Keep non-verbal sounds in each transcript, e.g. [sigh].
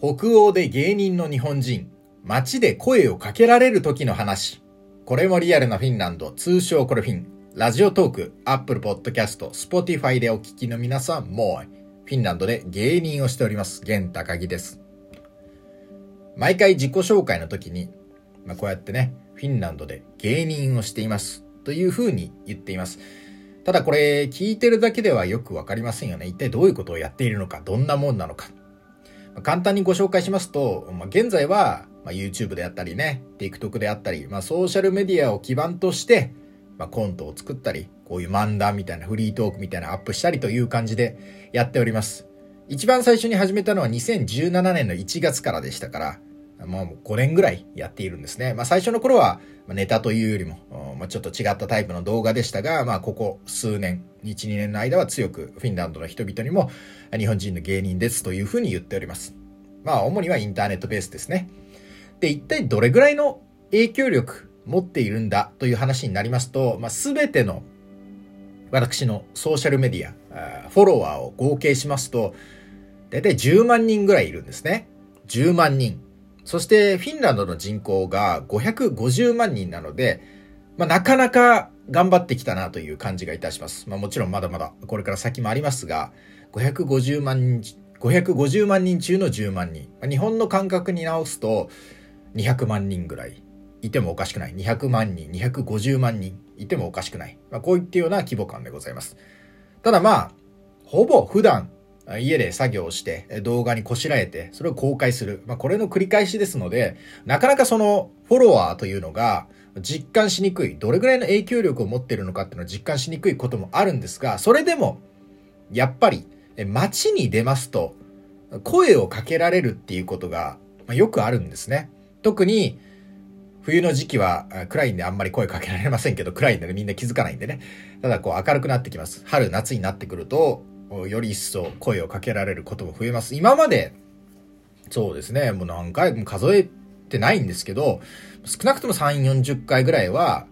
北欧で芸人の日本人、街で声をかけられる時の話。これもリアルなフィンランド、通称コルフィン。 Radiotalk、Apple Podcast、Spotify でお聞きの皆さんもう、フィンランドで芸人をしております、玄高木です。毎回自己紹介の時に、まあ、こうやってね、フィンランドで芸人をしています。という風に言っています。ただこれ、聞いてるだけではよくわかりませんよね。一体どういうことをやっているのか、どんなもんなのか。簡単にご紹介しますと、まあ、現在は、まあ、YouTube であったりね、TikTok であったり、まあ、ソーシャルメディアを基盤として、まあ、コントを作ったり、こういう漫談みたいなフリートークみたいなアップしたりという感じでやっております。一番最初に始めたのは2017年の1月からでしたから、もう5年ぐらいやっているんですね。まあ最初の頃はネタというよりも、まあ、ちょっと違ったタイプの動画でしたが、まあここ数年、1、2年の間は強くフィンランドの人々にも日本人の芸人ですというふうに言っております。まあ主にはインターネットベースですね。で、一体どれぐらいの影響力持っているんだという話になりますと、まあ全ての私のソーシャルメディア、フォロワーを合計しますと、だいたい10万人ぐらいいるんですね。10万人。そしてフィンランドの人口が550万人なので、まあ、なかなか頑張ってきたなという感じがいたします。まあ、もちろんまだまだこれから先もありますが、550万人、550万人中の10万人。まあ、日本の感覚に直すと200万人ぐらいいてもおかしくない。200万人、250万人いてもおかしくない。まあ、こういったような規模感でございます。ただまあ、ほぼ普段家で作業をして動画にこしらえてそれを公開する。まあ、これの繰り返しですので、なかなかそのフォロワーというのが実感しにくい、どれぐらいの影響力を持っているのかっていうのを実感しにくいこともあるんですが、それでも、やっぱり街に出ますと声をかけられるっていうことがよくあるんですね。特に冬の時期は暗いんであんまり声かけられませんけど、暗いんでみんな気づかないんでね。ただこう明るくなってきます。春、夏になってくると、より一層声をかけられることも増えます。今まで、そうですね、もう何回も数えてないんですけど、少なくとも3、40回ぐらいは、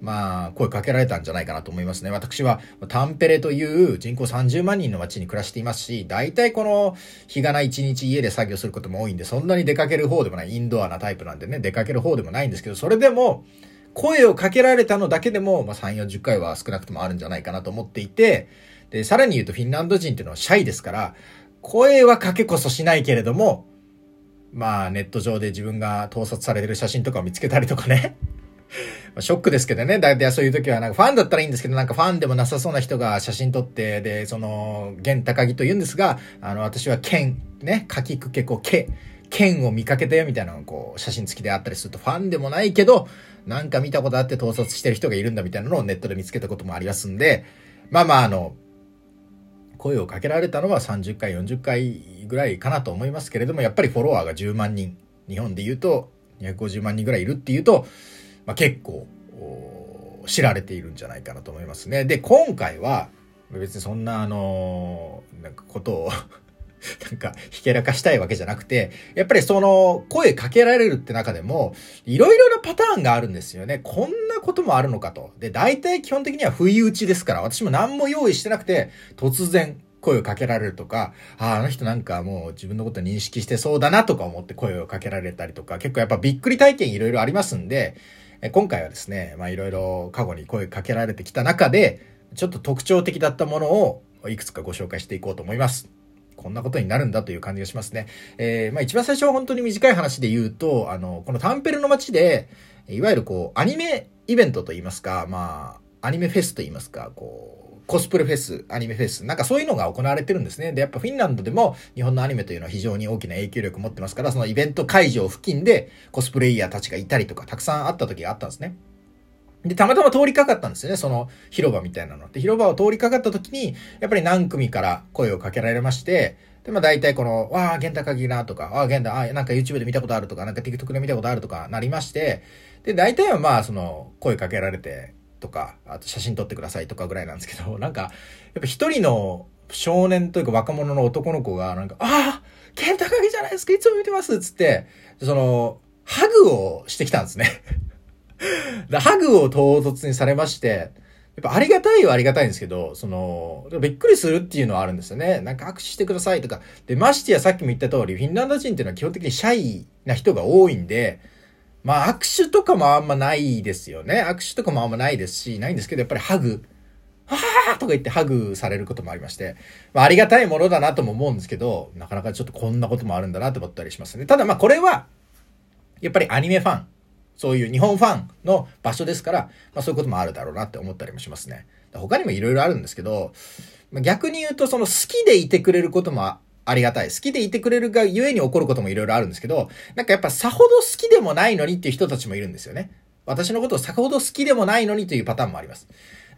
まあ、声かけられたんじゃないかなと思いますね。私は、タンペレという人口30万人の街に暮らしていますし、大体この、日がない一日家で作業することも多いんで、そんなに出かける方でもない、インドアなタイプなんでね、出かける方でもないんですけど、それでも、声をかけられたのだけでも、まあ、3、40回は少なくともあるんじゃないかなと思っていて、で、さらに言うとフィンランド人っていうのはシャイですから、声はかけこそしないけれども、まあネット上で自分が盗撮されてる写真とかを見つけたりとかね。[laughs] ショックですけどね。だいたいそういう時は、なんかファンだったらいいんですけど、なんかファンでもなさそうな人が写真撮って、で、その、現高木と言うんですが、あの、私は剣、ね、かきくけこけ、剣を見かけたよみたいなこう、写真付きであったりすると、ファンでもないけど、なんか見たことあって盗撮してる人がいるんだみたいなのをネットで見つけたこともありますんで、まあまあ、あの、声をかけられたのは30回、40回ぐらいかなと思いますけれども、やっぱりフォロワーが10万人、日本で言うと250万人ぐらいいるっていうと、まあ、結構、知られているんじゃないかなと思いますね。で、今回は、別にそんなあのなんかことを [laughs] なんか、ひけらかしたいわけじゃなくて、やっぱりその、声かけられるって中でも、いろいろなパターンがあるんですよね。こんなこともあるのかと。で、大体基本的には不意打ちですから、私も何も用意してなくて、突然、声をかけられるとか、ああ、あの人なんかもう自分のこと認識してそうだなとか思って声をかけられたりとか、結構やっぱびっくり体験いろいろありますんで、今回はですね、まあいろいろ過去に声かけられてきた中で、ちょっと特徴的だったものをいくつかご紹介していこうと思います。こんなことになるんだという感じがしますね。えー、まあ一番最初は本当に短い話で言うと、あの、このタンペルの街で、いわゆるこう、アニメイベントといいますか、まあ、アニメフェスといいますか、こう、コスプレフェス、アニメフェス、なんかそういうのが行われてるんですね。で、やっぱフィンランドでも日本のアニメというのは非常に大きな影響力を持ってますから、そのイベント会場付近でコスプレイヤーたちがいたりとか、たくさんあった時があったんですね。で、たまたま通りかかったんですよね、その広場みたいなの。で、広場を通りかかった時に、やっぱり何組から声をかけられまして、で、まあ大体この、わあ、玄太鍵なとか、ああ、玄太、ああ、なんか YouTube で見たことあるとか、なんか TikTok で見たことあるとかなりまして、で、大体はまあその、声かけられてとか、あと写真撮ってくださいとかぐらいなんですけど、[laughs] なんか、やっぱ一人の少年というか若者の男の子が、なんか、ああ、玄太鍵じゃないですか、いつも見てますっつって、その、ハグをしてきたんですね。[laughs] ハグを唐突にされまして、やっぱありがたいはありがたいんですけど、その、びっくりするっていうのはあるんですよね。なんか握手してくださいとか。で、ましてやさっきも言った通り、フィンランド人っていうのは基本的にシャイな人が多いんで、まあ握手とかもあんまないですよね。握手とかもあんまないですし、ないんですけど、やっぱりハグ。はぁーとか言ってハグされることもありまして、まあありがたいものだなとも思うんですけど、なかなかちょっとこんなこともあるんだなと思ったりしますね。ただまあこれは、やっぱりアニメファン、そういう日本ファンの場所ですから、まあそういうこともあるだろうなって思ったりもしますね。他にも色々あるんですけど、逆に言うとその好きでいてくれることもありがたい。好きでいてくれるがゆえに起こることもいろいろあるんですけど、なんかやっぱさほど好きでもないのにっていう人たちもいるんですよね。私のことをさほど好きでもないのにというパターンもあります。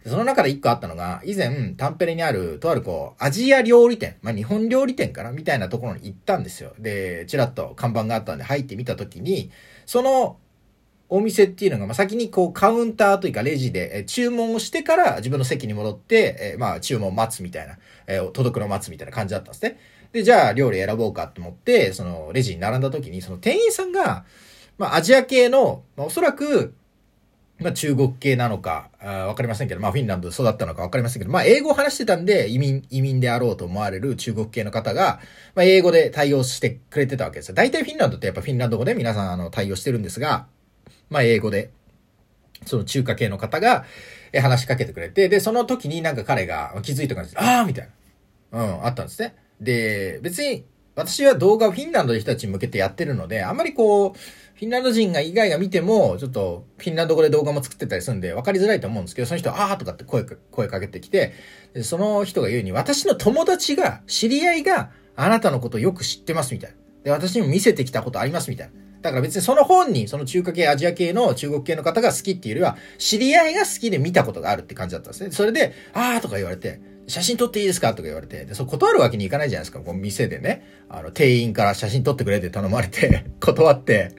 その中で一個あったのが、以前、タンペレにある、とあるこう、アジア料理店、まあ、日本料理店かなみたいなところに行ったんですよ。で、ちらっと看板があったんで入ってみたときに、そのお店っていうのが、まあ、先にこうカウンターというかレジで、え注文をしてから自分の席に戻って、えまあ注文を待つみたいな、え届くの待つみたいな感じだったんですね。で、じゃあ料理選ぼうかと思って、そのレジに並んだ時に、その店員さんが、まあアジア系の、まあおそらく、まあ中国系なのか、わかりませんけど、まあフィンランドで育ったのかわかりませんけど、まあ英語を話してたんで移民、移民であろうと思われる中国系の方が、まあ英語で対応してくれてたわけですよ。大体フィンランドってやっぱフィンランド語で皆さんあの対応してるんですが、まあ、英語で、その中華系の方が、え、話しかけてくれて、で、その時になんか彼が気づいた感じで、ああみたいな。うん、あったんですね。で、別に、私は動画をフィンランドの人たちに向けてやってるので、あんまりこう、フィンランド人が以外が見ても、ちょっと、フィンランド語で動画も作ってたりするんで、分かりづらいと思うんですけど、その人、あーとかって声か、声かけてきて、その人が言うに、私の友達が、知り合いが、あなたのことよく知ってますみたいな。で、私にも見せてきたことありますみたいな。だから別にその本に、その中華系、アジア系の中国系の方が好きっていうよりは、知り合いが好きで見たことがあるって感じだったんですね。それで、あーとか言われて、写真撮っていいですかとか言われて、で、そう断るわけにいかないじゃないですか。こう店でね、あの、店員から写真撮ってくれって頼まれて、[laughs] 断って、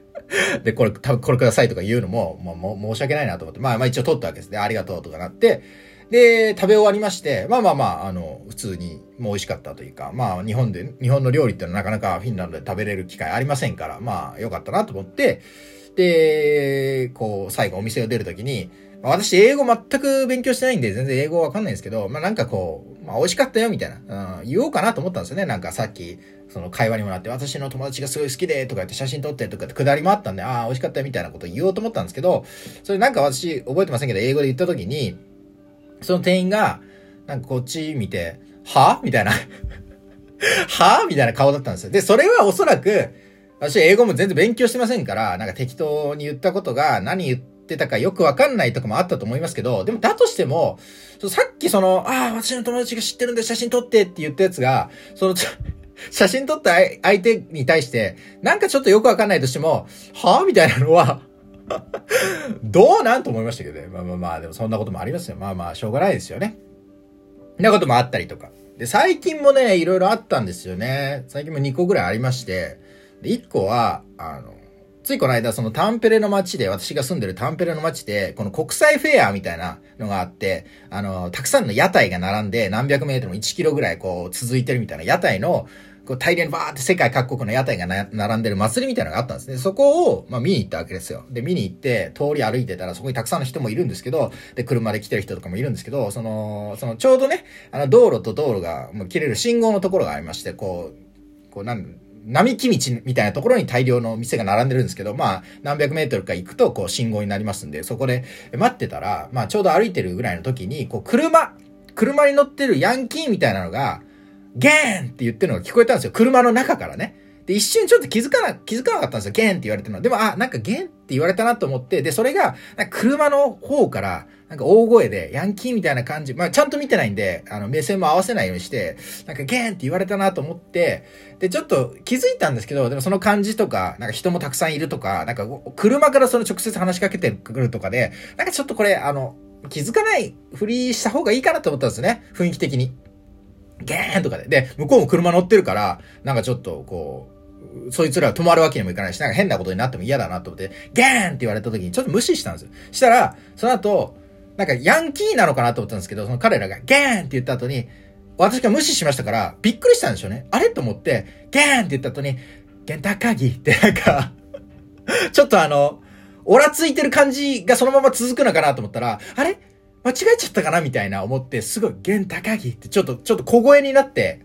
で、これ、多分これくださいとか言うのも、もう、も申し訳ないなと思って、まあまあ一応撮ったわけですね。ありがとうとかなって、で、食べ終わりまして、まあまあまあ、あの、普通に、もう美味しかったというか、まあ、日本で、日本の料理ってのはなかなかフィンランドで食べれる機会ありませんから、まあ、よかったなと思って、で、こう、最後お店を出るときに、私、英語全く勉強してないんで、全然英語わかんないんですけど、まあなんかこう、まあ美味しかったよ、みたいな、うん、言おうかなと思ったんですよね。なんかさっき、その会話にもなって、私の友達がすごい好きで、とか言って写真撮ってとかってくだりもあったんで、ああ、美味しかった、みたいなこと言おうと思ったんですけど、それなんか私、覚えてませんけど、英語で言ったときに、その店員が、なんかこっち見て、は？みたいな。[laughs] は？みたいな顔だったんですよ。で、それはおそらく、私英語も全然勉強してませんから、なんか適当に言ったことが何言ってたかよくわかんないとかもあったと思いますけど、でもだとしても、さっきその、ああ、私の友達が知ってるんで写真撮ってって言ったやつが、その、[laughs] 写真撮った相手に対して、なんかちょっとよくわかんないとしても、は？ぁみたいなのは [laughs] どうなんと思いましたけどね。まあまあまあ、でもそんなこともありますよ。まあまあ、しょうがないですよね。んなこともあったりとか。で、最近もね、いろいろあったんですよね。最近も2個ぐらいありまして。で、1個は、あの、ついこの間、そのタンペレの街で、私が住んでるタンペレの街で、この国際フェアみたいなのがあって、あの、たくさんの屋台が並んで、何百メートルも1キロぐらいこう続いてるみたいな屋台の、こう大量にバーって世界各国の屋台が並んでる祭りみたいなのがあったんですね。そこを、まあ見に行ったわけですよ。で、見に行って、通り歩いてたらそこにたくさんの人もいるんですけど、で、車で来てる人とかもいるんですけど、その、そのちょうどね、あの道路と道路がもう切れる信号のところがありまして、こう、こうなん、並木道みたいなところに大量の店が並んでるんですけど、まあ、何百メートルか行くと、こう、信号になりますんで、そこで待ってたら、まあ、ちょうど歩いてるぐらいの時に、こう、車、車に乗ってるヤンキーみたいなのが、ゲーンって言ってるのが聞こえたんですよ。車の中からね。で、一瞬ちょっと気づかな、気づかなかったんですよ。ゲーンって言われてるの。でも、あ、なんかゲーンって言われたなと思って、で、それが、車の方から、なんか大声で、ヤンキーみたいな感じ、まあちゃんと見てないんで、あの、目線も合わせないようにして、なんかゲーンって言われたなと思って、で、ちょっと気づいたんですけど、でもその感じとか、なんか人もたくさんいるとか、なんか車からその直接話しかけてくるとかで、なんかちょっとこれ、あの、気づかないふりした方がいいかなと思ったんですね。雰囲気的に。ゲーンとかで。で、向こうも車乗ってるから、なんかちょっとこう、そいつら止まるわけにもいかないし、なんか変なことになっても嫌だなと思って、ゲーンって言われた時にちょっと無視したんですよ。したら、その後、なんかヤンキーなのかなと思ったんですけど、その彼らがゲーンって言った後に、私が無視しましたから、びっくりしたんでしょうね。あれ？と思って、ゲーンって言った後に、ゲンタカギってなんかちょっとあの、オラついてる感じがそのまま続くのかなと思ったら、あれ？間違えちゃったかなみたいな思って、すごい、源高木ってちょっと、ちょっと小声になって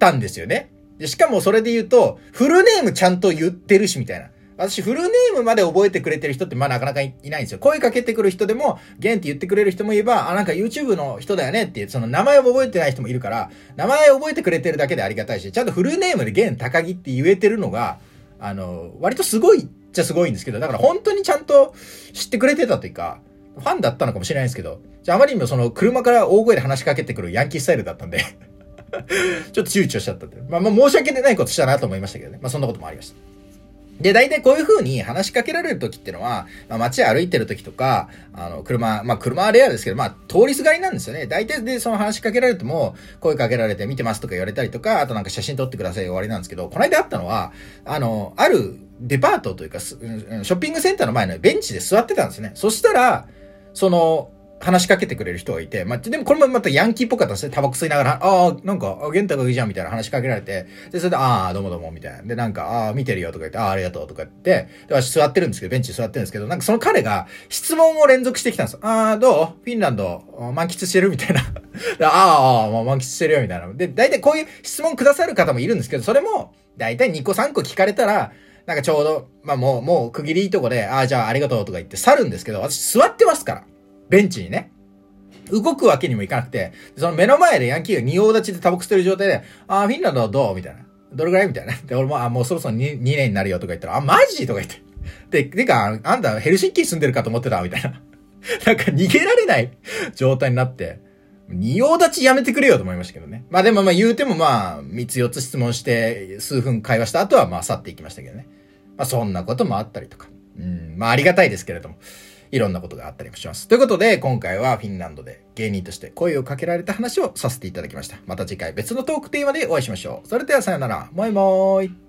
たんですよね。で、しかもそれで言うと、フルネームちゃんと言ってるし、みたいな。私、フルネームまで覚えてくれてる人って、まあなかなかいないんですよ。声かけてくる人でも、ゲンって言ってくれる人もいれば、あ、なんか YouTube の人だよねっていう、その名前を覚えてない人もいるから、名前を覚えてくれてるだけでありがたいし、ちゃんとフルネームでゲン高木って言えてるのが、あの、割とすごいっちゃすごいんですけど、だから本当にちゃんと知ってくれてたというか、ファンだったのかもしれないですけど、じゃああまりにもその車から大声で話しかけてくるヤンキースタイルだったんで [laughs] ちょっと躊躇しちゃったって。まあまあ申し訳ないことしたなと思いましたけどね。まあそんなこともありました。で、大体こういう風に話しかけられる時ってのは、まあ、街歩いてる時とか、あの、車、まあ、車はレアですけど、まあ、通りすがりなんですよね。大体でその話しかけられても、声かけられて見てますとか言われたりとか、あとなんか写真撮ってください終わりなんですけど、この間あったのは、あの、あるデパートというか、ショッピングセンターの前のベンチで座ってたんですね。そしたら、その、話しかけてくれる人がいて、まあ、でもこれもまたヤンキーっぽかったですね。タバコ吸いながら、ああ、なんか、あ、ゲンタがいいじゃん、みたいな話しかけられて、で、それで、ああ、どうもどうも、みたいな。で、なんか、ああ、見てるよ、とか言って、ああ、ありがとう、とか言って、で、私座ってるんですけど、ベンチ座ってるんですけど、なんかその彼が質問を連続してきたんですよ。ああ、どう？フィンランド、満喫してる？みたいな。[laughs] ああ、もう満喫してるよ、みたいな。で、大体こういう質問くださる方もいるんですけど、それも、大体2個3個聞かれたら、なんかちょうど、まあもう、もう区切りいいとこで、ああ、じゃあありがとうとか言って去るんですけど、私座ってますから。ベンチにね。動くわけにもいかなくて、その目の前でヤンキーが仁王立ちでタバコ吸ってる状態で、ああ、フィンランドはどうみたいな。どれぐらいみたいな。で、俺も、あ、もうそろそろ 2, 2年になるよとか言ったら、あ、マジ？とか言って。で、てか、あんたヘルシンキー住んでるかと思ってたみたいな。なんか逃げられない状態になって、仁王立ちやめてくれよと思いましたけどね。まあでもまあ言うてもまあ、3つ4つ質問して、数分会話した後はまあ去っていきましたけどね。まあそんなこともあったりとか。うん、まあありがたいですけれども。いろんなことがあったりもします。ということで、今回はフィンランドで芸人として声をかけられた話をさせていただきました。また次回別のトークテーマでお会いしましょう。それではさよなら。もいもーい。